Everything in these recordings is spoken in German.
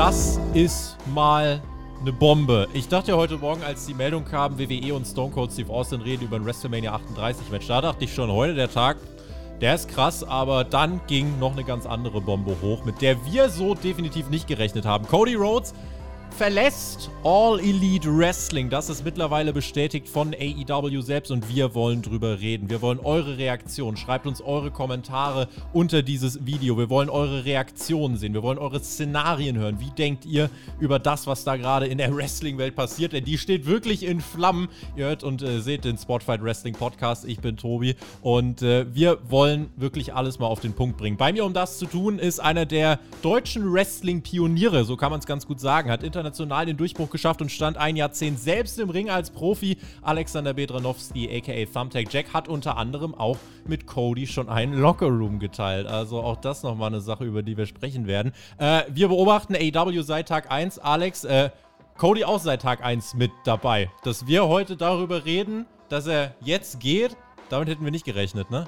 das ist mal eine Bombe. Ich dachte ja heute Morgen, als die Meldung kam, WWE und Stone Cold Steve Austin reden über ein WrestleMania 38 Match, da dachte ich schon, heute der Tag, der ist krass, aber dann ging noch eine ganz andere Bombe hoch, mit der wir so definitiv nicht gerechnet haben. Cody Rhodes verlässt All Elite Wrestling. Das ist mittlerweile bestätigt von AEW selbst und wir wollen drüber reden. Wir wollen eure Reaktion. Schreibt uns eure Kommentare unter dieses Video. Wir wollen eure Reaktionen sehen. Wir wollen eure Szenarien hören. Wie denkt ihr über das, was da gerade in der Wrestling-Welt passiert? Denn die steht wirklich in Flammen. Ihr hört und äh, seht den Spotfight Wrestling Podcast. Ich bin Tobi und äh, wir wollen wirklich alles mal auf den Punkt bringen. Bei mir, um das zu tun, ist einer der deutschen Wrestling-Pioniere, so kann man es ganz gut sagen, hat international international den Durchbruch geschafft und stand ein Jahrzehnt selbst im Ring als Profi. Alexander Bedranowski, aka Thumbtack Jack, hat unter anderem auch mit Cody schon einen Lockerroom geteilt. Also auch das nochmal eine Sache, über die wir sprechen werden. Äh, wir beobachten AW seit Tag 1. Alex, äh, Cody auch seit Tag 1 mit dabei. Dass wir heute darüber reden, dass er jetzt geht, damit hätten wir nicht gerechnet, ne?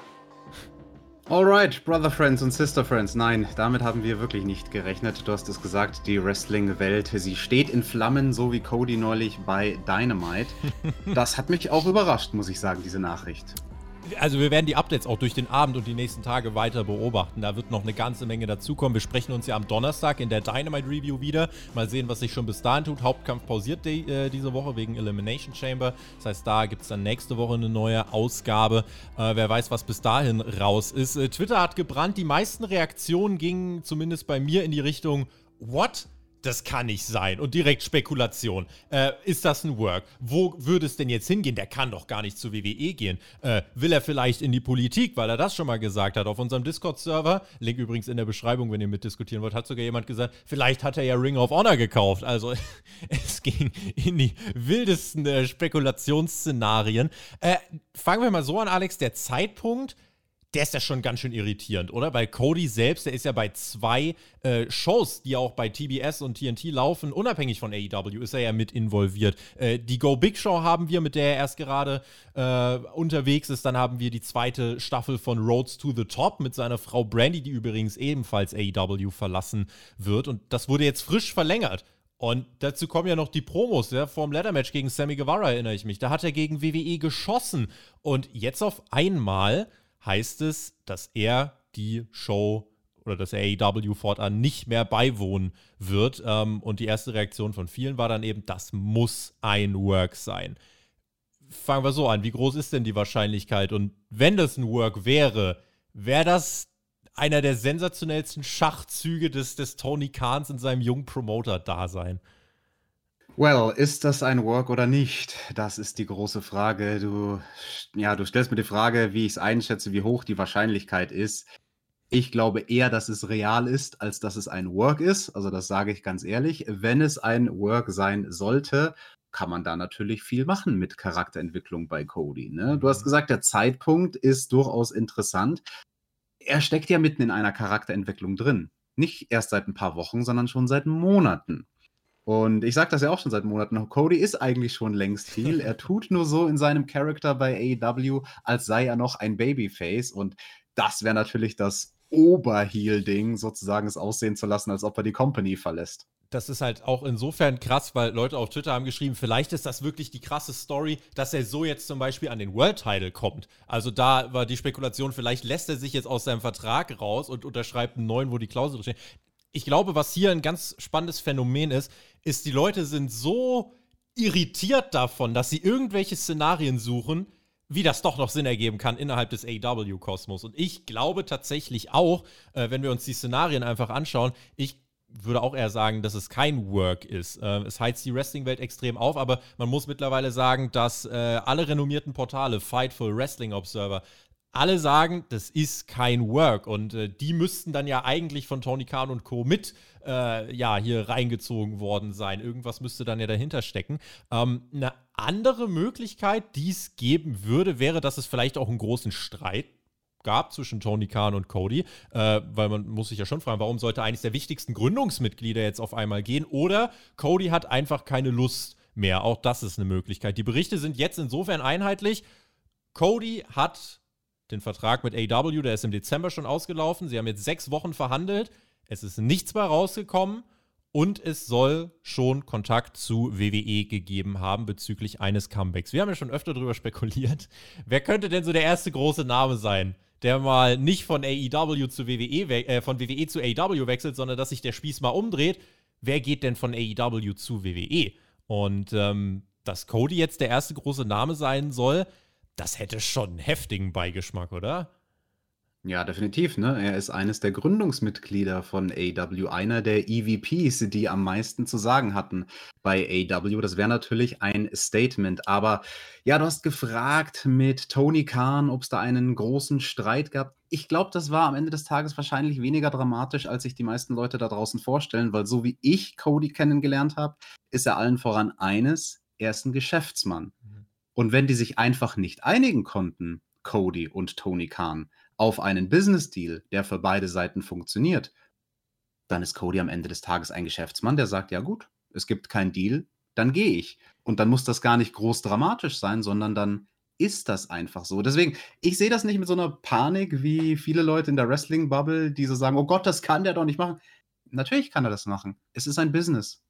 Alright, Brother Friends und Sister Friends. Nein, damit haben wir wirklich nicht gerechnet. Du hast es gesagt, die Wrestling-Welt, sie steht in Flammen, so wie Cody neulich bei Dynamite. Das hat mich auch überrascht, muss ich sagen, diese Nachricht also wir werden die Updates auch durch den Abend und die nächsten Tage weiter beobachten. Da wird noch eine ganze Menge dazukommen. Wir sprechen uns ja am Donnerstag in der Dynamite Review wieder. Mal sehen, was sich schon bis dahin tut. Hauptkampf pausiert die, äh, diese Woche wegen Elimination Chamber. Das heißt, da gibt es dann nächste Woche eine neue Ausgabe. Äh, wer weiß, was bis dahin raus ist. Äh, Twitter hat gebrannt. Die meisten Reaktionen gingen zumindest bei mir in die Richtung, what? Das kann nicht sein. Und direkt Spekulation. Äh, ist das ein Work? Wo würde es denn jetzt hingehen? Der kann doch gar nicht zu WWE gehen. Äh, will er vielleicht in die Politik, weil er das schon mal gesagt hat auf unserem Discord-Server? Link übrigens in der Beschreibung, wenn ihr mitdiskutieren wollt, hat sogar jemand gesagt, vielleicht hat er ja Ring of Honor gekauft. Also es ging in die wildesten äh, Spekulationsszenarien. Äh, fangen wir mal so an, Alex. Der Zeitpunkt der ist ja schon ganz schön irritierend, oder? Weil Cody selbst, der ist ja bei zwei äh, Shows, die auch bei TBS und TNT laufen, unabhängig von AEW, ist er ja mit involviert. Äh, die Go Big Show haben wir, mit der er erst gerade äh, unterwegs ist. Dann haben wir die zweite Staffel von Roads to the Top mit seiner Frau Brandy, die übrigens ebenfalls AEW verlassen wird. Und das wurde jetzt frisch verlängert. Und dazu kommen ja noch die Promos, ja, vorm Ladder-Match gegen Sammy Guevara erinnere ich mich. Da hat er gegen WWE geschossen. Und jetzt auf einmal heißt es, dass er die Show oder das AEW fortan nicht mehr beiwohnen wird. Ähm, und die erste Reaktion von vielen war dann eben, das muss ein Work sein. Fangen wir so an, wie groß ist denn die Wahrscheinlichkeit? Und wenn das ein Work wäre, wäre das einer der sensationellsten Schachzüge des, des Tony Kahns in seinem jungen Promoter-Dasein? Well, ist das ein Work oder nicht? Das ist die große Frage. Du, ja, du stellst mir die Frage, wie ich es einschätze, wie hoch die Wahrscheinlichkeit ist. Ich glaube eher, dass es real ist, als dass es ein Work ist. Also das sage ich ganz ehrlich. Wenn es ein Work sein sollte, kann man da natürlich viel machen mit Charakterentwicklung bei Cody. Ne? Du hast mhm. gesagt, der Zeitpunkt ist durchaus interessant. Er steckt ja mitten in einer Charakterentwicklung drin. Nicht erst seit ein paar Wochen, sondern schon seit Monaten. Und ich sage das ja auch schon seit Monaten. Cody ist eigentlich schon längst viel. Er tut nur so in seinem Charakter bei AEW, als sei er noch ein Babyface. Und das wäre natürlich das Oberheel-Ding, sozusagen es aussehen zu lassen, als ob er die Company verlässt. Das ist halt auch insofern krass, weil Leute auf Twitter haben geschrieben, vielleicht ist das wirklich die krasse Story, dass er so jetzt zum Beispiel an den World Title kommt. Also da war die Spekulation, vielleicht lässt er sich jetzt aus seinem Vertrag raus und unterschreibt einen neuen, wo die Klausel steht ich glaube, was hier ein ganz spannendes Phänomen ist, ist, die Leute sind so irritiert davon, dass sie irgendwelche Szenarien suchen, wie das doch noch Sinn ergeben kann innerhalb des AW-Kosmos. Und ich glaube tatsächlich auch, äh, wenn wir uns die Szenarien einfach anschauen, ich würde auch eher sagen, dass es kein Work ist. Äh, es heizt die Wrestling-Welt extrem auf, aber man muss mittlerweile sagen, dass äh, alle renommierten Portale, Fightful, Wrestling Observer, alle sagen, das ist kein Work. Und äh, die müssten dann ja eigentlich von Tony Khan und Co. mit äh, ja, hier reingezogen worden sein. Irgendwas müsste dann ja dahinter stecken. Ähm, eine andere Möglichkeit, die es geben würde, wäre, dass es vielleicht auch einen großen Streit gab zwischen Tony Khan und Cody, äh, weil man muss sich ja schon fragen, warum sollte eines der wichtigsten Gründungsmitglieder jetzt auf einmal gehen? Oder Cody hat einfach keine Lust mehr. Auch das ist eine Möglichkeit. Die Berichte sind jetzt insofern einheitlich. Cody hat den Vertrag mit AW, der ist im Dezember schon ausgelaufen. Sie haben jetzt sechs Wochen verhandelt. Es ist nichts mehr rausgekommen. Und es soll schon Kontakt zu WWE gegeben haben bezüglich eines Comebacks. Wir haben ja schon öfter darüber spekuliert. Wer könnte denn so der erste große Name sein, der mal nicht von AEW zu WWE, äh, von WWE zu AEW wechselt, sondern dass sich der Spieß mal umdreht? Wer geht denn von AEW zu WWE? Und ähm, dass Cody jetzt der erste große Name sein soll, das hätte schon einen heftigen Beigeschmack, oder? Ja, definitiv, ne? Er ist eines der Gründungsmitglieder von AEW, einer der EVPs, die am meisten zu sagen hatten bei AEW. Das wäre natürlich ein Statement. Aber ja, du hast gefragt mit Tony Khan, ob es da einen großen Streit gab. Ich glaube, das war am Ende des Tages wahrscheinlich weniger dramatisch, als sich die meisten Leute da draußen vorstellen, weil so wie ich Cody kennengelernt habe, ist er allen voran eines, er ist ein Geschäftsmann. Und wenn die sich einfach nicht einigen konnten, Cody und Tony Khan, auf einen Business-Deal, der für beide Seiten funktioniert, dann ist Cody am Ende des Tages ein Geschäftsmann, der sagt, ja gut, es gibt keinen Deal, dann gehe ich. Und dann muss das gar nicht groß dramatisch sein, sondern dann ist das einfach so. Deswegen, ich sehe das nicht mit so einer Panik wie viele Leute in der Wrestling-Bubble, die so sagen, oh Gott, das kann der doch nicht machen. Natürlich kann er das machen. Es ist ein Business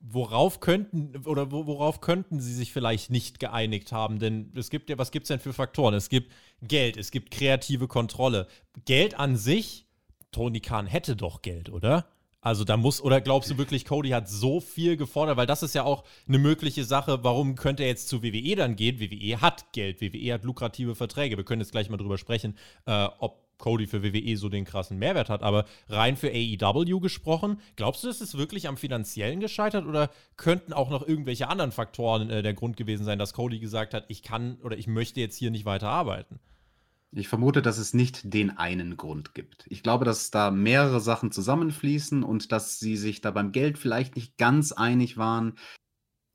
worauf könnten oder worauf könnten sie sich vielleicht nicht geeinigt haben? Denn es gibt ja, was gibt es denn für Faktoren? Es gibt Geld, es gibt kreative Kontrolle. Geld an sich, Tony Khan hätte doch Geld, oder? Also da muss, oder glaubst du wirklich, Cody hat so viel gefordert? Weil das ist ja auch eine mögliche Sache, warum könnte er jetzt zu WWE dann gehen? WWE hat Geld, WWE hat lukrative Verträge. Wir können jetzt gleich mal drüber sprechen, äh, ob Cody für WWE so den krassen Mehrwert hat. Aber rein für AEW gesprochen, glaubst du, das ist wirklich am finanziellen gescheitert oder könnten auch noch irgendwelche anderen Faktoren äh, der Grund gewesen sein, dass Cody gesagt hat, ich kann oder ich möchte jetzt hier nicht weiter arbeiten? Ich vermute, dass es nicht den einen Grund gibt. Ich glaube, dass da mehrere Sachen zusammenfließen und dass sie sich da beim Geld vielleicht nicht ganz einig waren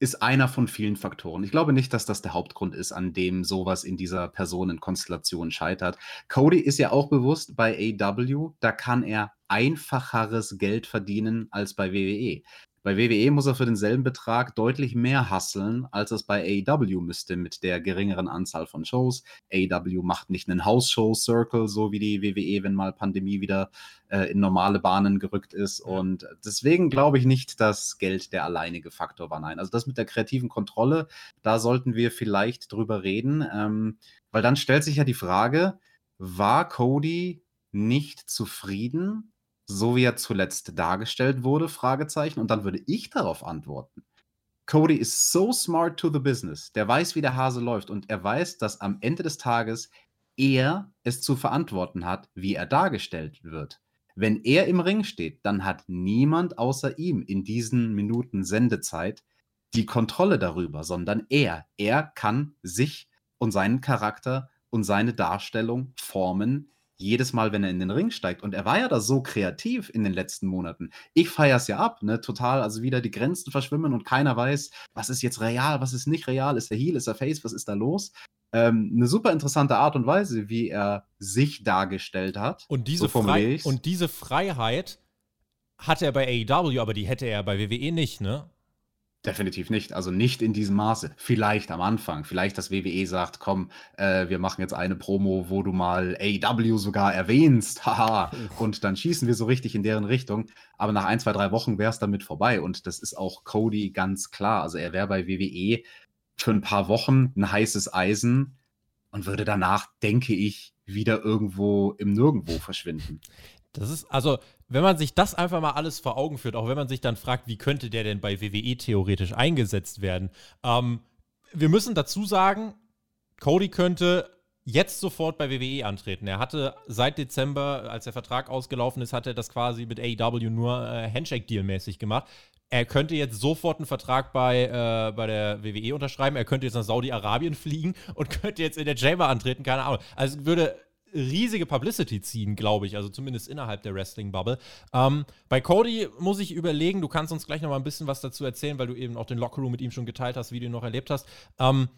ist einer von vielen Faktoren. Ich glaube nicht, dass das der Hauptgrund ist, an dem sowas in dieser Personenkonstellation scheitert. Cody ist ja auch bewusst bei AW, da kann er einfacheres Geld verdienen als bei WWE. Bei WWE muss er für denselben Betrag deutlich mehr hasseln, als es bei AEW müsste mit der geringeren Anzahl von Shows. AEW macht nicht einen House-Show-Circle, so wie die WWE, wenn mal Pandemie wieder äh, in normale Bahnen gerückt ist. Und deswegen glaube ich nicht, dass Geld der alleinige Faktor war. Nein, also das mit der kreativen Kontrolle, da sollten wir vielleicht drüber reden, ähm, weil dann stellt sich ja die Frage, war Cody nicht zufrieden so wie er zuletzt dargestellt wurde, Fragezeichen. Und dann würde ich darauf antworten. Cody ist so smart to the business. Der weiß, wie der Hase läuft. Und er weiß, dass am Ende des Tages er es zu verantworten hat, wie er dargestellt wird. Wenn er im Ring steht, dann hat niemand außer ihm in diesen Minuten Sendezeit die Kontrolle darüber, sondern er. Er kann sich und seinen Charakter und seine Darstellung formen, jedes Mal, wenn er in den Ring steigt. Und er war ja da so kreativ in den letzten Monaten. Ich feiere es ja ab, ne? Total. Also wieder die Grenzen verschwimmen und keiner weiß, was ist jetzt real, was ist nicht real, ist er Heal, ist er Face, was ist da los? Ähm, eine super interessante Art und Weise, wie er sich dargestellt hat. Und diese, so und diese Freiheit hat er bei AEW, aber die hätte er bei WWE nicht, ne? Definitiv nicht. Also nicht in diesem Maße. Vielleicht am Anfang. Vielleicht, dass WWE sagt, komm, äh, wir machen jetzt eine Promo, wo du mal AEW sogar erwähnst. Haha. Und dann schießen wir so richtig in deren Richtung. Aber nach ein, zwei, drei Wochen wäre es damit vorbei. Und das ist auch Cody ganz klar. Also er wäre bei WWE für ein paar Wochen ein heißes Eisen und würde danach, denke ich, wieder irgendwo im Nirgendwo verschwinden. Das ist, also, wenn man sich das einfach mal alles vor Augen führt, auch wenn man sich dann fragt, wie könnte der denn bei WWE theoretisch eingesetzt werden? Ähm, wir müssen dazu sagen, Cody könnte jetzt sofort bei WWE antreten. Er hatte seit Dezember, als der Vertrag ausgelaufen ist, hat er das quasi mit AEW nur äh, Handshake-Deal-mäßig gemacht. Er könnte jetzt sofort einen Vertrag bei, äh, bei der WWE unterschreiben. Er könnte jetzt nach Saudi-Arabien fliegen und könnte jetzt in der Chamber antreten. Keine Ahnung. Also würde riesige Publicity ziehen, glaube ich, also zumindest innerhalb der Wrestling-Bubble. Ähm, bei Cody muss ich überlegen, du kannst uns gleich noch mal ein bisschen was dazu erzählen, weil du eben auch den Lockerroom mit ihm schon geteilt hast, wie du ihn noch erlebt hast. Ähm,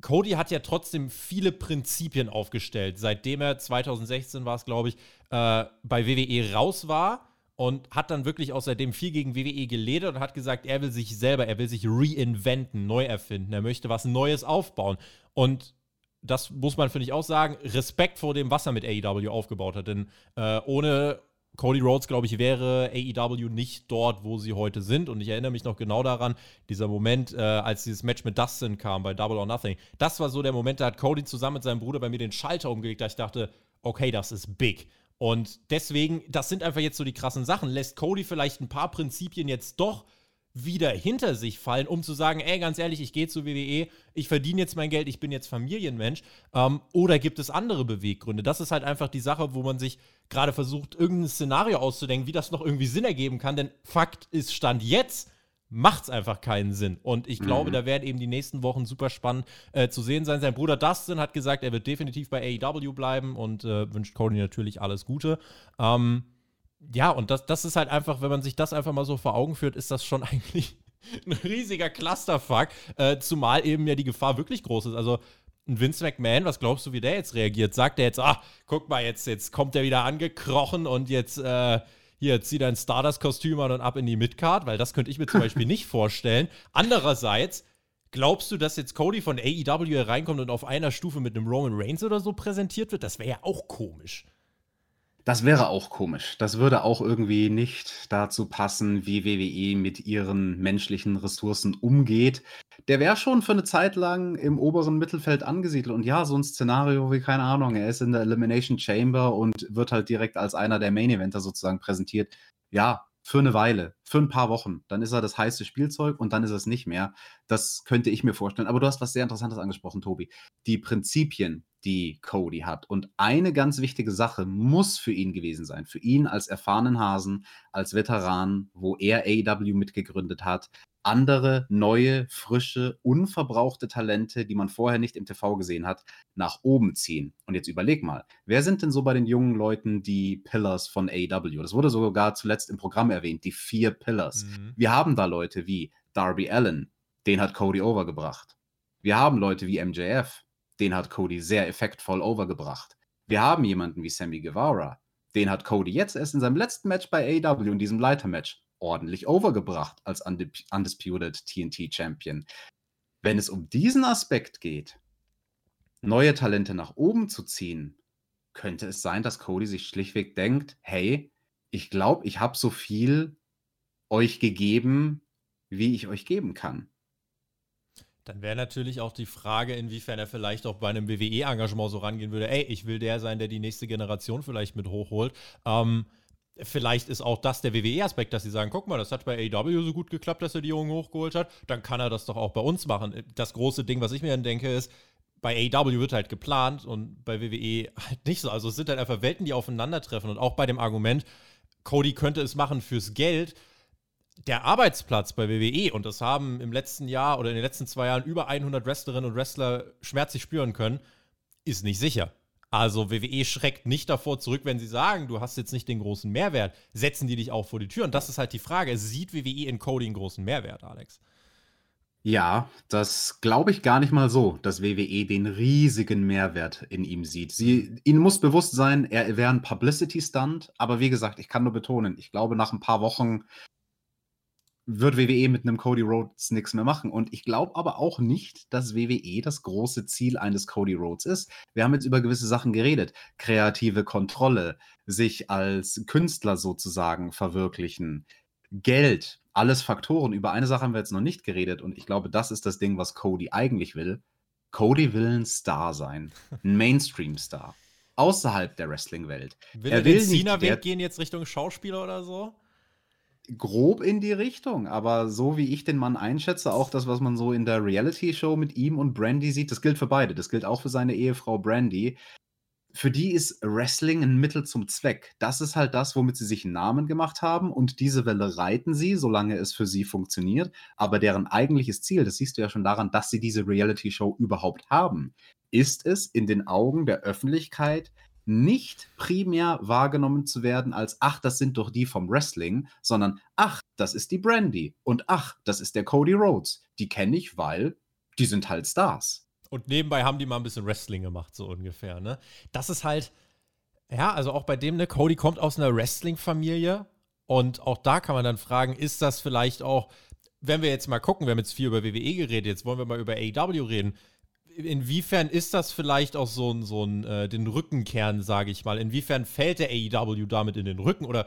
Cody hat ja trotzdem viele Prinzipien aufgestellt, seitdem er 2016 war es, glaube ich, äh, bei WWE raus war und hat dann wirklich außerdem viel gegen WWE geledert und hat gesagt, er will sich selber, er will sich reinventen, neu erfinden, er möchte was Neues aufbauen. Und das muss man, finde ich, auch sagen, Respekt vor dem, was er mit AEW aufgebaut hat. Denn äh, ohne Cody Rhodes, glaube ich, wäre AEW nicht dort, wo sie heute sind. Und ich erinnere mich noch genau daran, dieser Moment, äh, als dieses Match mit Dustin kam bei Double or Nothing. Das war so der Moment, da hat Cody zusammen mit seinem Bruder bei mir den Schalter umgelegt, da ich dachte, okay, das ist big. Und deswegen, das sind einfach jetzt so die krassen Sachen. Lässt Cody vielleicht ein paar Prinzipien jetzt doch wieder hinter sich fallen, um zu sagen, ey, ganz ehrlich, ich gehe zu WWE, ich verdiene jetzt mein Geld, ich bin jetzt Familienmensch. Ähm, oder gibt es andere Beweggründe? Das ist halt einfach die Sache, wo man sich gerade versucht, irgendein Szenario auszudenken, wie das noch irgendwie Sinn ergeben kann. Denn Fakt ist, Stand jetzt macht es einfach keinen Sinn. Und ich glaube, mhm. da werden eben die nächsten Wochen super spannend äh, zu sehen sein. Sein Bruder Dustin hat gesagt, er wird definitiv bei AEW bleiben und äh, wünscht Cody natürlich alles Gute. Ähm, ja, und das, das ist halt einfach, wenn man sich das einfach mal so vor Augen führt, ist das schon eigentlich ein riesiger Clusterfuck. Äh, zumal eben ja die Gefahr wirklich groß ist. Also ein Vince McMahon, was glaubst du, wie der jetzt reagiert? Sagt er jetzt, ah, guck mal, jetzt, jetzt kommt er wieder angekrochen und jetzt, äh, hier, zieh dein Stardust-Kostüm an und ab in die Midcard, weil das könnte ich mir zum Beispiel nicht vorstellen. Andererseits, glaubst du, dass jetzt Cody von AEW reinkommt und auf einer Stufe mit einem Roman Reigns oder so präsentiert wird? Das wäre ja auch komisch. Das wäre auch komisch. Das würde auch irgendwie nicht dazu passen, wie WWE mit ihren menschlichen Ressourcen umgeht. Der wäre schon für eine Zeit lang im oberen Mittelfeld angesiedelt. Und ja, so ein Szenario wie, keine Ahnung, er ist in der Elimination Chamber und wird halt direkt als einer der Main Eventer sozusagen präsentiert. Ja, für eine Weile, für ein paar Wochen. Dann ist er das heiße Spielzeug und dann ist es nicht mehr. Das könnte ich mir vorstellen. Aber du hast was sehr Interessantes angesprochen, Tobi. Die Prinzipien, die Cody hat. Und eine ganz wichtige Sache muss für ihn gewesen sein. Für ihn als erfahrenen Hasen, als Veteran, wo er AEW mitgegründet hat, andere, neue, frische, unverbrauchte Talente, die man vorher nicht im TV gesehen hat, nach oben ziehen. Und jetzt überleg mal, wer sind denn so bei den jungen Leuten die Pillars von AEW? Das wurde sogar zuletzt im Programm erwähnt, die vier Pillars. Mhm. Wir haben da Leute wie Darby Allen, den hat Cody overgebracht. Wir haben Leute wie MJF, den hat Cody sehr effektvoll overgebracht. Wir haben jemanden wie Sammy Guevara, den hat Cody jetzt erst in seinem letzten Match bei AEW, in diesem Leitermatch, ordentlich overgebracht als Undisputed TNT Champion. Wenn es um diesen Aspekt geht, neue Talente nach oben zu ziehen, könnte es sein, dass Cody sich schlichtweg denkt, hey, ich glaube, ich habe so viel euch gegeben, wie ich euch geben kann. Dann wäre natürlich auch die Frage, inwiefern er vielleicht auch bei einem WWE-Engagement so rangehen würde, ey, ich will der sein, der die nächste Generation vielleicht mit hochholt. Ähm, Vielleicht ist auch das der WWE-Aspekt, dass sie sagen, guck mal, das hat bei AEW so gut geklappt, dass er die Jungen hochgeholt hat, dann kann er das doch auch bei uns machen. Das große Ding, was ich mir dann denke, ist, bei AEW wird halt geplant und bei WWE halt nicht so. Also es sind halt einfach Welten, die aufeinandertreffen. Und auch bei dem Argument, Cody könnte es machen fürs Geld, der Arbeitsplatz bei WWE, und das haben im letzten Jahr oder in den letzten zwei Jahren über 100 Wrestlerinnen und Wrestler schmerzlich spüren können, ist nicht sicher. Also WWE schreckt nicht davor zurück, wenn sie sagen, du hast jetzt nicht den großen Mehrwert, setzen die dich auch vor die Tür. Und das ist halt die Frage, sieht WWE in Cody einen großen Mehrwert, Alex? Ja, das glaube ich gar nicht mal so, dass WWE den riesigen Mehrwert in ihm sieht. Sie, ihnen muss bewusst sein, er wäre ein Publicity-Stunt, aber wie gesagt, ich kann nur betonen, ich glaube, nach ein paar Wochen wird WWE mit einem Cody Rhodes nichts mehr machen. Und ich glaube aber auch nicht, dass WWE das große Ziel eines Cody Rhodes ist. Wir haben jetzt über gewisse Sachen geredet. Kreative Kontrolle, sich als Künstler sozusagen verwirklichen, Geld, alles Faktoren. Über eine Sache haben wir jetzt noch nicht geredet. Und ich glaube, das ist das Ding, was Cody eigentlich will. Cody will ein Star sein. Ein Mainstream-Star. Außerhalb der Wrestling-Welt. Will er, er will den Cena-Weg gehen jetzt Richtung Schauspieler oder so? Grob in die Richtung, aber so wie ich den Mann einschätze, auch das, was man so in der Reality-Show mit ihm und Brandy sieht, das gilt für beide. Das gilt auch für seine Ehefrau Brandy. Für die ist Wrestling ein Mittel zum Zweck. Das ist halt das, womit sie sich einen Namen gemacht haben und diese Welle reiten sie, solange es für sie funktioniert. Aber deren eigentliches Ziel, das siehst du ja schon daran, dass sie diese Reality-Show überhaupt haben, ist es in den Augen der Öffentlichkeit nicht primär wahrgenommen zu werden als, ach, das sind doch die vom Wrestling, sondern, ach, das ist die Brandy und ach, das ist der Cody Rhodes. Die kenne ich, weil die sind halt Stars. Und nebenbei haben die mal ein bisschen Wrestling gemacht, so ungefähr, ne? Das ist halt, ja, also auch bei dem, ne, Cody kommt aus einer Wrestling-Familie und auch da kann man dann fragen, ist das vielleicht auch, wenn wir jetzt mal gucken, wir haben jetzt viel über WWE geredet, jetzt wollen wir mal über AEW reden inwiefern ist das vielleicht auch so ein, so ein äh, den Rückenkern, sage ich mal? Inwiefern fällt der AEW damit in den Rücken? Oder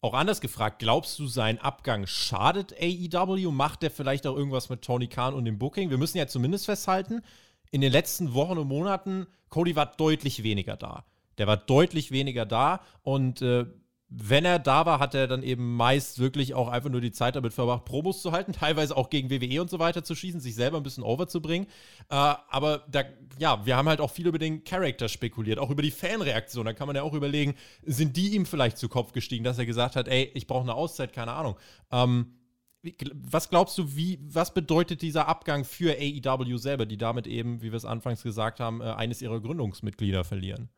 auch anders gefragt, glaubst du, sein Abgang schadet AEW? Macht der vielleicht auch irgendwas mit Tony Khan und dem Booking? Wir müssen ja zumindest festhalten, in den letzten Wochen und Monaten, Cody war deutlich weniger da. Der war deutlich weniger da und äh, wenn er da war, hat er dann eben meist wirklich auch einfach nur die Zeit damit verbracht, Promos zu halten, teilweise auch gegen WWE und so weiter zu schießen, sich selber ein bisschen overzubringen. Äh, aber da, ja, wir haben halt auch viel über den Charakter spekuliert, auch über die Fanreaktion. Da kann man ja auch überlegen, sind die ihm vielleicht zu Kopf gestiegen, dass er gesagt hat, ey, ich brauche eine Auszeit, keine Ahnung. Ähm, was glaubst du, wie, was bedeutet dieser Abgang für AEW selber, die damit eben, wie wir es anfangs gesagt haben, äh, eines ihrer Gründungsmitglieder verlieren?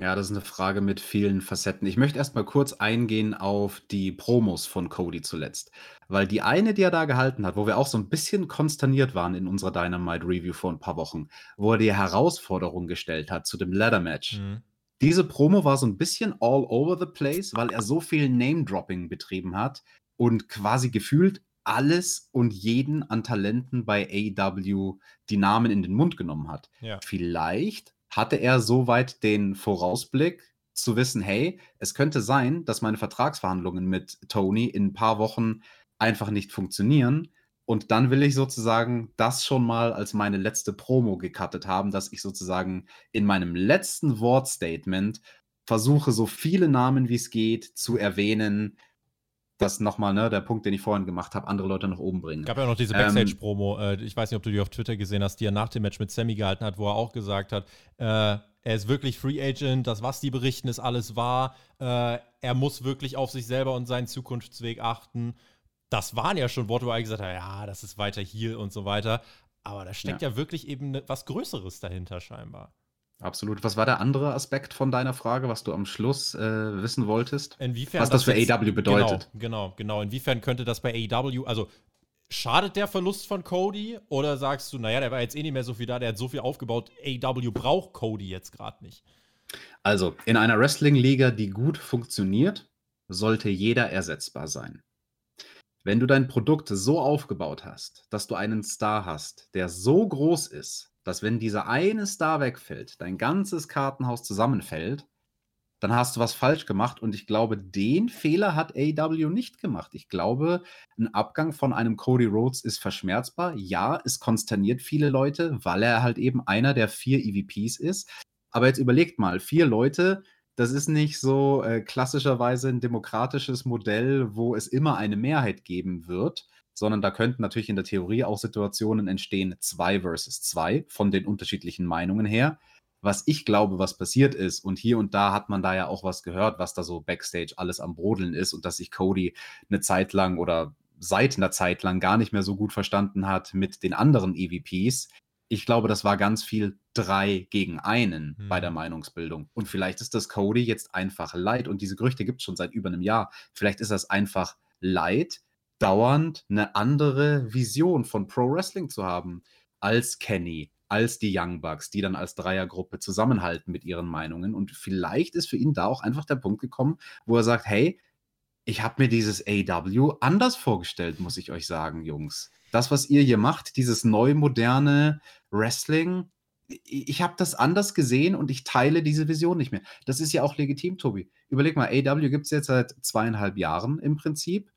Ja, das ist eine Frage mit vielen Facetten. Ich möchte erst mal kurz eingehen auf die Promos von Cody zuletzt, weil die eine, die er da gehalten hat, wo wir auch so ein bisschen konsterniert waren in unserer Dynamite Review vor ein paar Wochen, wo er die Herausforderung gestellt hat zu dem Ladder Match. Mhm. Diese Promo war so ein bisschen all over the place, weil er so viel Name-Dropping betrieben hat und quasi gefühlt alles und jeden an Talenten bei AEW die Namen in den Mund genommen hat. Ja. Vielleicht hatte er soweit den Vorausblick zu wissen, hey, es könnte sein, dass meine Vertragsverhandlungen mit Tony in ein paar Wochen einfach nicht funktionieren. Und dann will ich sozusagen das schon mal als meine letzte Promo gecuttet haben, dass ich sozusagen in meinem letzten Wortstatement versuche, so viele Namen wie es geht zu erwähnen, das nochmal, ne, der Punkt, den ich vorhin gemacht habe, andere Leute nach oben bringen. Gab ja noch diese Backstage-Promo, ähm, ich weiß nicht, ob du die auf Twitter gesehen hast, die er nach dem Match mit Sammy gehalten hat, wo er auch gesagt hat, äh, er ist wirklich Free Agent, das, was die berichten, ist alles wahr. Äh, er muss wirklich auf sich selber und seinen Zukunftsweg achten. Das waren ja schon Worte, wo er gesagt hat, ja, das ist weiter hier und so weiter. Aber da steckt ja, ja wirklich eben ne, was Größeres dahinter scheinbar. Absolut. Was war der andere Aspekt von deiner Frage, was du am Schluss äh, wissen wolltest? Inwiefern was das, das für AW bedeutet. Genau, genau, genau. Inwiefern könnte das bei AW, also schadet der Verlust von Cody oder sagst du, naja, der war jetzt eh nicht mehr so viel da, der hat so viel aufgebaut, AW braucht Cody jetzt gerade nicht? Also, in einer Wrestling-Liga, die gut funktioniert, sollte jeder ersetzbar sein. Wenn du dein Produkt so aufgebaut hast, dass du einen Star hast, der so groß ist, dass wenn dieser eine Star wegfällt, dein ganzes Kartenhaus zusammenfällt, dann hast du was falsch gemacht. Und ich glaube, den Fehler hat AW nicht gemacht. Ich glaube, ein Abgang von einem Cody Rhodes ist verschmerzbar. Ja, es konsterniert viele Leute, weil er halt eben einer der vier EVPs ist. Aber jetzt überlegt mal, vier Leute, das ist nicht so äh, klassischerweise ein demokratisches Modell, wo es immer eine Mehrheit geben wird, sondern da könnten natürlich in der Theorie auch Situationen entstehen, zwei versus zwei, von den unterschiedlichen Meinungen her. Was ich glaube, was passiert ist, und hier und da hat man da ja auch was gehört, was da so backstage alles am Brodeln ist und dass sich Cody eine Zeit lang oder seit einer Zeit lang gar nicht mehr so gut verstanden hat mit den anderen EVPs. Ich glaube, das war ganz viel drei gegen einen hm. bei der Meinungsbildung. Und vielleicht ist das Cody jetzt einfach leid. Und diese Gerüchte gibt es schon seit über einem Jahr. Vielleicht ist das einfach leid, dauernd eine andere Vision von Pro Wrestling zu haben als Kenny, als die Young Bucks, die dann als Dreiergruppe zusammenhalten mit ihren Meinungen. Und vielleicht ist für ihn da auch einfach der Punkt gekommen, wo er sagt, hey, ich habe mir dieses AW anders vorgestellt, muss ich euch sagen, Jungs. Das, was ihr hier macht, dieses neu moderne Wrestling, ich habe das anders gesehen und ich teile diese Vision nicht mehr. Das ist ja auch legitim, Tobi. Überleg mal, AW gibt es jetzt seit zweieinhalb Jahren im Prinzip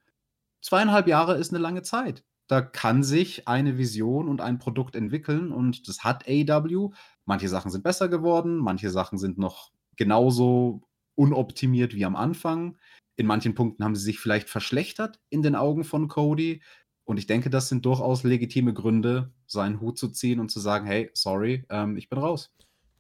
zweieinhalb Jahre ist eine lange Zeit. Da kann sich eine Vision und ein Produkt entwickeln und das hat AW. Manche Sachen sind besser geworden, manche Sachen sind noch genauso unoptimiert wie am Anfang. In manchen Punkten haben sie sich vielleicht verschlechtert in den Augen von Cody. Und ich denke, das sind durchaus legitime Gründe, seinen Hut zu ziehen und zu sagen, hey, sorry, ähm, ich bin raus.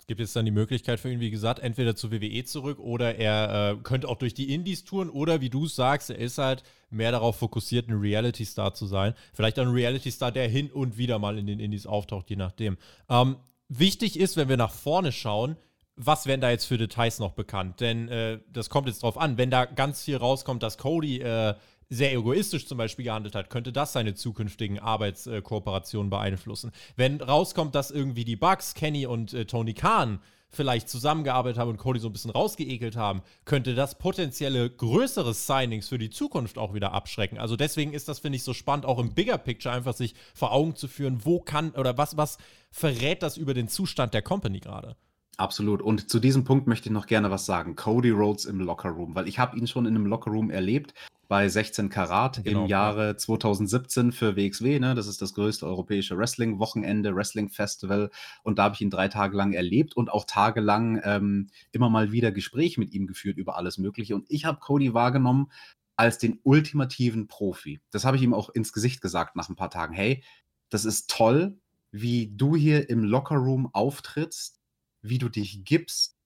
Gibt jetzt dann die Möglichkeit für ihn, wie gesagt, entweder zu WWE zurück oder er äh, könnte auch durch die Indies touren oder wie du sagst, er ist halt mehr darauf fokussiert, ein Reality-Star zu sein. Vielleicht ein Reality-Star, der hin und wieder mal in den Indies auftaucht, je nachdem. Ähm, wichtig ist, wenn wir nach vorne schauen, was werden da jetzt für Details noch bekannt? Denn äh, das kommt jetzt drauf an, wenn da ganz viel rauskommt, dass Cody äh, sehr egoistisch zum Beispiel gehandelt hat, könnte das seine zukünftigen Arbeitskooperationen beeinflussen. Wenn rauskommt, dass irgendwie die Bugs, Kenny und äh, Tony Khan vielleicht zusammengearbeitet haben und Cody so ein bisschen rausgeekelt haben, könnte das potenzielle größere Signings für die Zukunft auch wieder abschrecken. Also deswegen ist das, finde ich, so spannend, auch im Bigger Picture einfach sich vor Augen zu führen, wo kann oder was, was verrät das über den Zustand der Company gerade. Absolut. Und zu diesem Punkt möchte ich noch gerne was sagen. Cody Rhodes im Lockerroom, weil ich habe ihn schon in einem Lockerroom erlebt bei 16 Karat genau, im Jahre ja. 2017 für WXW. Ne? Das ist das größte europäische Wrestling-Wochenende, Wrestling-Festival. Und da habe ich ihn drei Tage lang erlebt und auch tagelang ähm, immer mal wieder Gespräche mit ihm geführt über alles Mögliche. Und ich habe Cody wahrgenommen als den ultimativen Profi. Das habe ich ihm auch ins Gesicht gesagt nach ein paar Tagen. Hey, das ist toll, wie du hier im Lockerroom auftrittst wie du dich gibst,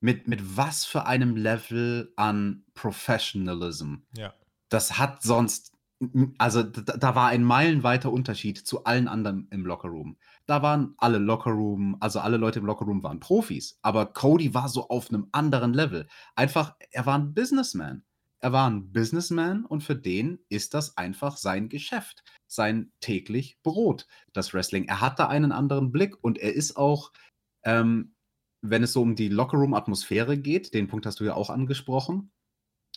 mit, mit was für einem Level an Professionalism. Ja. Das hat sonst, also da, da war ein meilenweiter Unterschied zu allen anderen im Lockerroom. Da waren alle Lockerroom, also alle Leute im Lockerroom waren Profis, aber Cody war so auf einem anderen Level. Einfach, er war ein Businessman. Er war ein Businessman und für den ist das einfach sein Geschäft, sein täglich Brot, das Wrestling. Er hat da einen anderen Blick und er ist auch, ähm, wenn es so um die Lockerroom-Atmosphäre geht, den Punkt hast du ja auch angesprochen.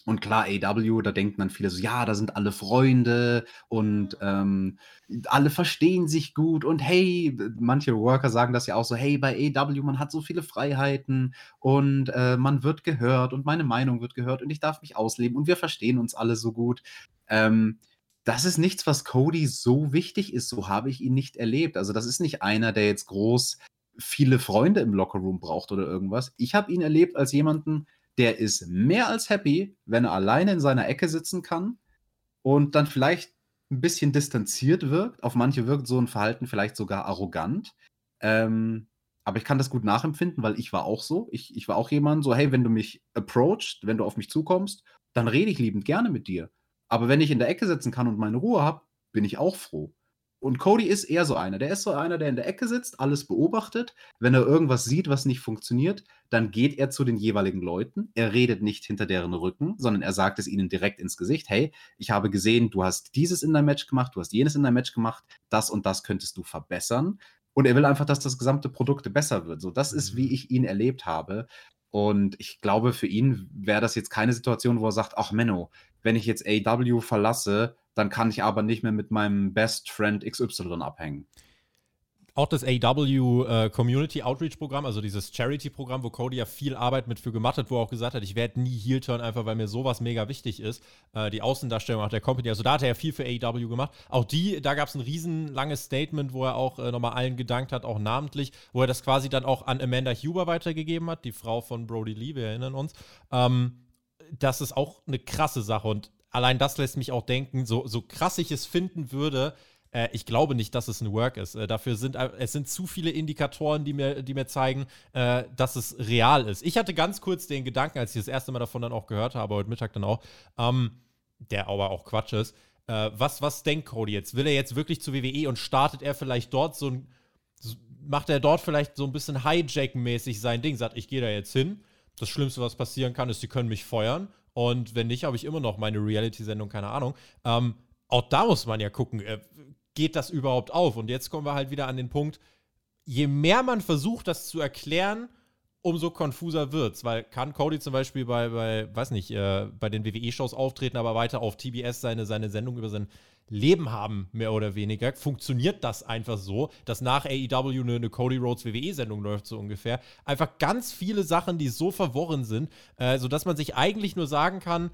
Und klar, AW, da denken dann viele so, ja, da sind alle Freunde und ähm, alle verstehen sich gut und hey, manche Worker sagen das ja auch so, hey, bei AW, man hat so viele Freiheiten und äh, man wird gehört und meine Meinung wird gehört und ich darf mich ausleben und wir verstehen uns alle so gut. Ähm, das ist nichts, was Cody so wichtig ist, so habe ich ihn nicht erlebt. Also das ist nicht einer, der jetzt groß viele Freunde im Lockerroom braucht oder irgendwas. Ich habe ihn erlebt als jemanden, der ist mehr als happy, wenn er alleine in seiner Ecke sitzen kann und dann vielleicht ein bisschen distanziert wirkt. Auf manche wirkt so ein Verhalten vielleicht sogar arrogant. Ähm, aber ich kann das gut nachempfinden, weil ich war auch so. Ich, ich war auch jemand so, hey, wenn du mich approachst, wenn du auf mich zukommst, dann rede ich liebend gerne mit dir. Aber wenn ich in der Ecke sitzen kann und meine Ruhe habe, bin ich auch froh. Und Cody ist eher so einer. Der ist so einer, der in der Ecke sitzt, alles beobachtet. Wenn er irgendwas sieht, was nicht funktioniert, dann geht er zu den jeweiligen Leuten. Er redet nicht hinter deren Rücken, sondern er sagt es ihnen direkt ins Gesicht. Hey, ich habe gesehen, du hast dieses in deinem Match gemacht, du hast jenes in deinem Match gemacht, das und das könntest du verbessern. Und er will einfach, dass das gesamte Produkt besser wird. So, das ist, wie mhm. ich ihn erlebt habe. Und ich glaube, für ihn wäre das jetzt keine Situation, wo er sagt, ach Menno, wenn ich jetzt AW verlasse, dann kann ich aber nicht mehr mit meinem Best Friend XY abhängen. Auch das AW äh, Community Outreach Programm, also dieses Charity-Programm, wo Cody ja viel Arbeit mit für gemacht hat, wo er auch gesagt hat, ich werde nie Heel turn, einfach weil mir sowas mega wichtig ist. Äh, die Außendarstellung auch der Company, also da hat er ja viel für AW gemacht. Auch die, da gab es ein riesenlanges Statement, wo er auch äh, nochmal allen gedankt hat, auch namentlich, wo er das quasi dann auch an Amanda Huber weitergegeben hat, die Frau von Brody Lee, wir erinnern uns. Ähm, das ist auch eine krasse Sache und allein das lässt mich auch denken, so, so krass ich es finden würde, äh, ich glaube nicht, dass es ein Work ist. Äh, dafür sind äh, es sind zu viele Indikatoren, die mir, die mir zeigen, äh, dass es real ist. Ich hatte ganz kurz den Gedanken, als ich das erste Mal davon dann auch gehört habe, heute Mittag dann auch, ähm, der aber auch Quatsch ist. Äh, was, was denkt Cody jetzt? Will er jetzt wirklich zu WWE und startet er vielleicht dort so ein, macht er dort vielleicht so ein bisschen Hijack-mäßig sein Ding, sagt, ich gehe da jetzt hin. Das Schlimmste, was passieren kann, ist, sie können mich feuern. Und wenn nicht, habe ich immer noch meine Reality-Sendung, keine Ahnung. Ähm, auch da muss man ja gucken, äh, geht das überhaupt auf? Und jetzt kommen wir halt wieder an den Punkt, je mehr man versucht, das zu erklären, umso konfuser wird es. Weil kann Cody zum Beispiel bei, bei weiß nicht, äh, bei den WWE-Shows auftreten, aber weiter auf TBS seine, seine Sendung über sein Leben haben, mehr oder weniger, funktioniert das einfach so, dass nach AEW eine, eine Cody Rhodes WWE-Sendung läuft, so ungefähr. Einfach ganz viele Sachen, die so verworren sind, äh, sodass man sich eigentlich nur sagen kann,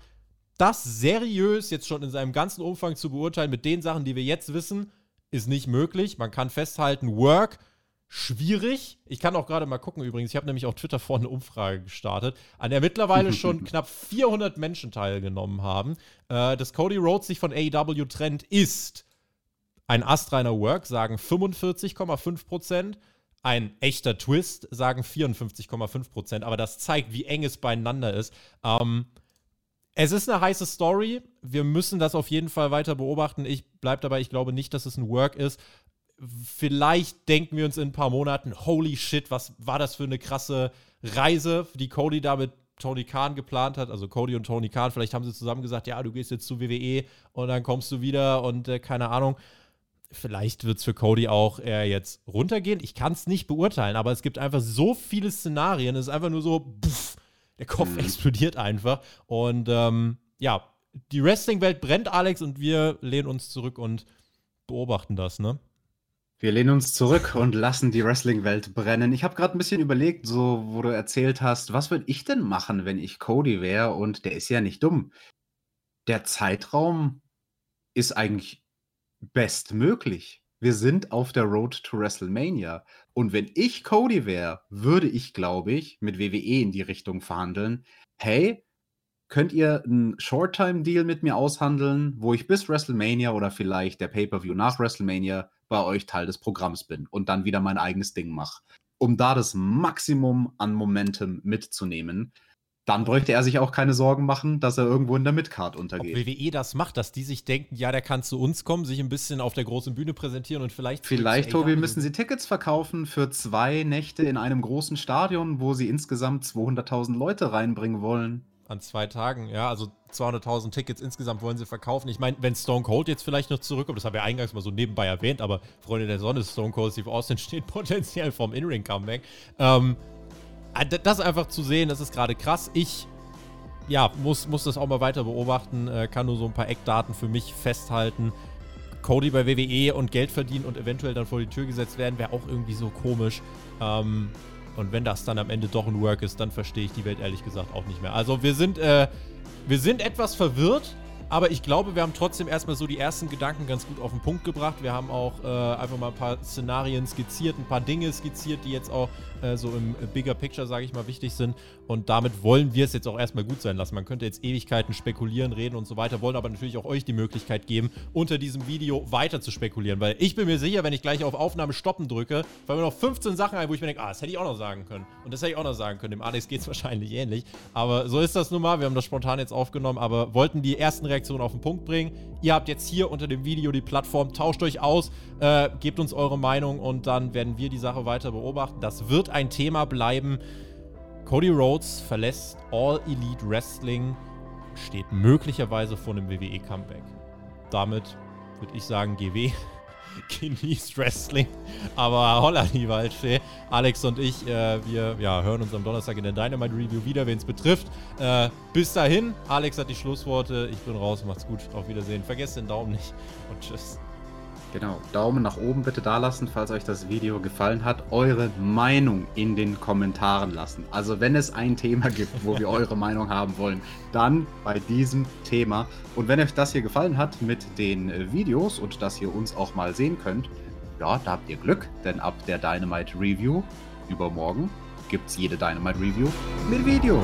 das seriös jetzt schon in seinem ganzen Umfang zu beurteilen mit den Sachen, die wir jetzt wissen, ist nicht möglich. Man kann festhalten, Work schwierig. Ich kann auch gerade mal gucken übrigens. Ich habe nämlich auf Twitter vorne eine Umfrage gestartet, an der mittlerweile schon knapp 400 Menschen teilgenommen haben. Äh, dass Cody Rhodes sich von AEW trennt, ist ein astreiner Work, sagen 45,5 Prozent. Ein echter Twist, sagen 54,5 Prozent. Aber das zeigt, wie eng es beieinander ist. Ähm, es ist eine heiße Story. Wir müssen das auf jeden Fall weiter beobachten. Ich bleibe dabei, ich glaube nicht, dass es ein Work ist vielleicht denken wir uns in ein paar Monaten, holy shit, was war das für eine krasse Reise, die Cody da mit Tony Khan geplant hat, also Cody und Tony Khan, vielleicht haben sie zusammen gesagt, ja, du gehst jetzt zu WWE und dann kommst du wieder und äh, keine Ahnung. Vielleicht wird es für Cody auch eher jetzt runtergehen. Ich kann es nicht beurteilen, aber es gibt einfach so viele Szenarien. Es ist einfach nur so, pff, der Kopf mhm. explodiert einfach. Und ähm, ja, die Wrestling-Welt brennt, Alex, und wir lehnen uns zurück und beobachten das, ne? Wir lehnen uns zurück und lassen die Wrestling-Welt brennen. Ich habe gerade ein bisschen überlegt, so wo du erzählt hast, was würde ich denn machen, wenn ich Cody wäre? Und der ist ja nicht dumm. Der Zeitraum ist eigentlich bestmöglich. Wir sind auf der Road to WrestleMania. Und wenn ich Cody wäre, würde ich, glaube ich, mit WWE in die Richtung verhandeln. Hey, könnt ihr einen Short-Time-Deal mit mir aushandeln, wo ich bis WrestleMania oder vielleicht der Pay-Per-View nach WrestleMania bei euch Teil des Programms bin und dann wieder mein eigenes Ding mache. Um da das Maximum an Momentum mitzunehmen, dann bräuchte er sich auch keine Sorgen machen, dass er irgendwo in der Midcard untergeht. Ob WWE das macht, dass die sich denken, ja, der kann zu uns kommen, sich ein bisschen auf der großen Bühne präsentieren und vielleicht. Vielleicht, Tobi, müssen sie Tickets verkaufen für zwei Nächte in einem großen Stadion, wo sie insgesamt 200.000 Leute reinbringen wollen an zwei Tagen. Ja, also 200.000 Tickets insgesamt wollen sie verkaufen. Ich meine, wenn Stone Cold jetzt vielleicht noch zurückkommt, das habe ich ja eingangs mal so nebenbei erwähnt, aber Freunde der Sonne, Stone Cold Steve Austin steht potenziell vom In-Ring-Comeback. Ähm, äh, das einfach zu sehen, das ist gerade krass. Ich ja, muss, muss das auch mal weiter beobachten, äh, kann nur so ein paar Eckdaten für mich festhalten. Cody bei WWE und Geld verdienen und eventuell dann vor die Tür gesetzt werden, wäre auch irgendwie so komisch. Ähm, und wenn das dann am Ende doch ein Work ist, dann verstehe ich die Welt ehrlich gesagt auch nicht mehr. Also wir sind, äh, wir sind etwas verwirrt, aber ich glaube, wir haben trotzdem erstmal so die ersten Gedanken ganz gut auf den Punkt gebracht. Wir haben auch äh, einfach mal ein paar Szenarien skizziert, ein paar Dinge skizziert, die jetzt auch äh, so im Bigger Picture, sage ich mal, wichtig sind. Und damit wollen wir es jetzt auch erstmal gut sein lassen. Man könnte jetzt Ewigkeiten spekulieren, reden und so weiter, wollen aber natürlich auch euch die Möglichkeit geben, unter diesem Video weiter zu spekulieren. Weil ich bin mir sicher, wenn ich gleich auf Aufnahme stoppen drücke, fallen mir noch 15 Sachen ein, wo ich mir denke, ah, das hätte ich auch noch sagen können. Und das hätte ich auch noch sagen können. Dem Alex geht es wahrscheinlich ähnlich. Aber so ist das nun mal. Wir haben das spontan jetzt aufgenommen, aber wollten die ersten Reaktionen auf den Punkt bringen. Ihr habt jetzt hier unter dem Video die Plattform, tauscht euch aus, äh, gebt uns eure Meinung und dann werden wir die Sache weiter beobachten. Das wird ein Thema bleiben. Cody Rhodes verlässt All Elite Wrestling, steht möglicherweise vor einem WWE-Comeback. Damit würde ich sagen, GW. genießt Wrestling. Aber holla die Waldfee. Alex und ich, äh, wir ja, hören uns am Donnerstag in der Dynamite Review wieder, wen es betrifft. Äh, bis dahin, Alex hat die Schlussworte. Ich bin raus, macht's gut. Auf Wiedersehen. Vergesst den Daumen nicht und tschüss. Genau, Daumen nach oben bitte da lassen, falls euch das Video gefallen hat. Eure Meinung in den Kommentaren lassen. Also wenn es ein Thema gibt, wo wir eure Meinung haben wollen, dann bei diesem Thema. Und wenn euch das hier gefallen hat mit den äh, Videos und dass ihr uns auch mal sehen könnt, ja, da habt ihr Glück, denn ab der Dynamite Review übermorgen gibt es jede Dynamite Review mit Video.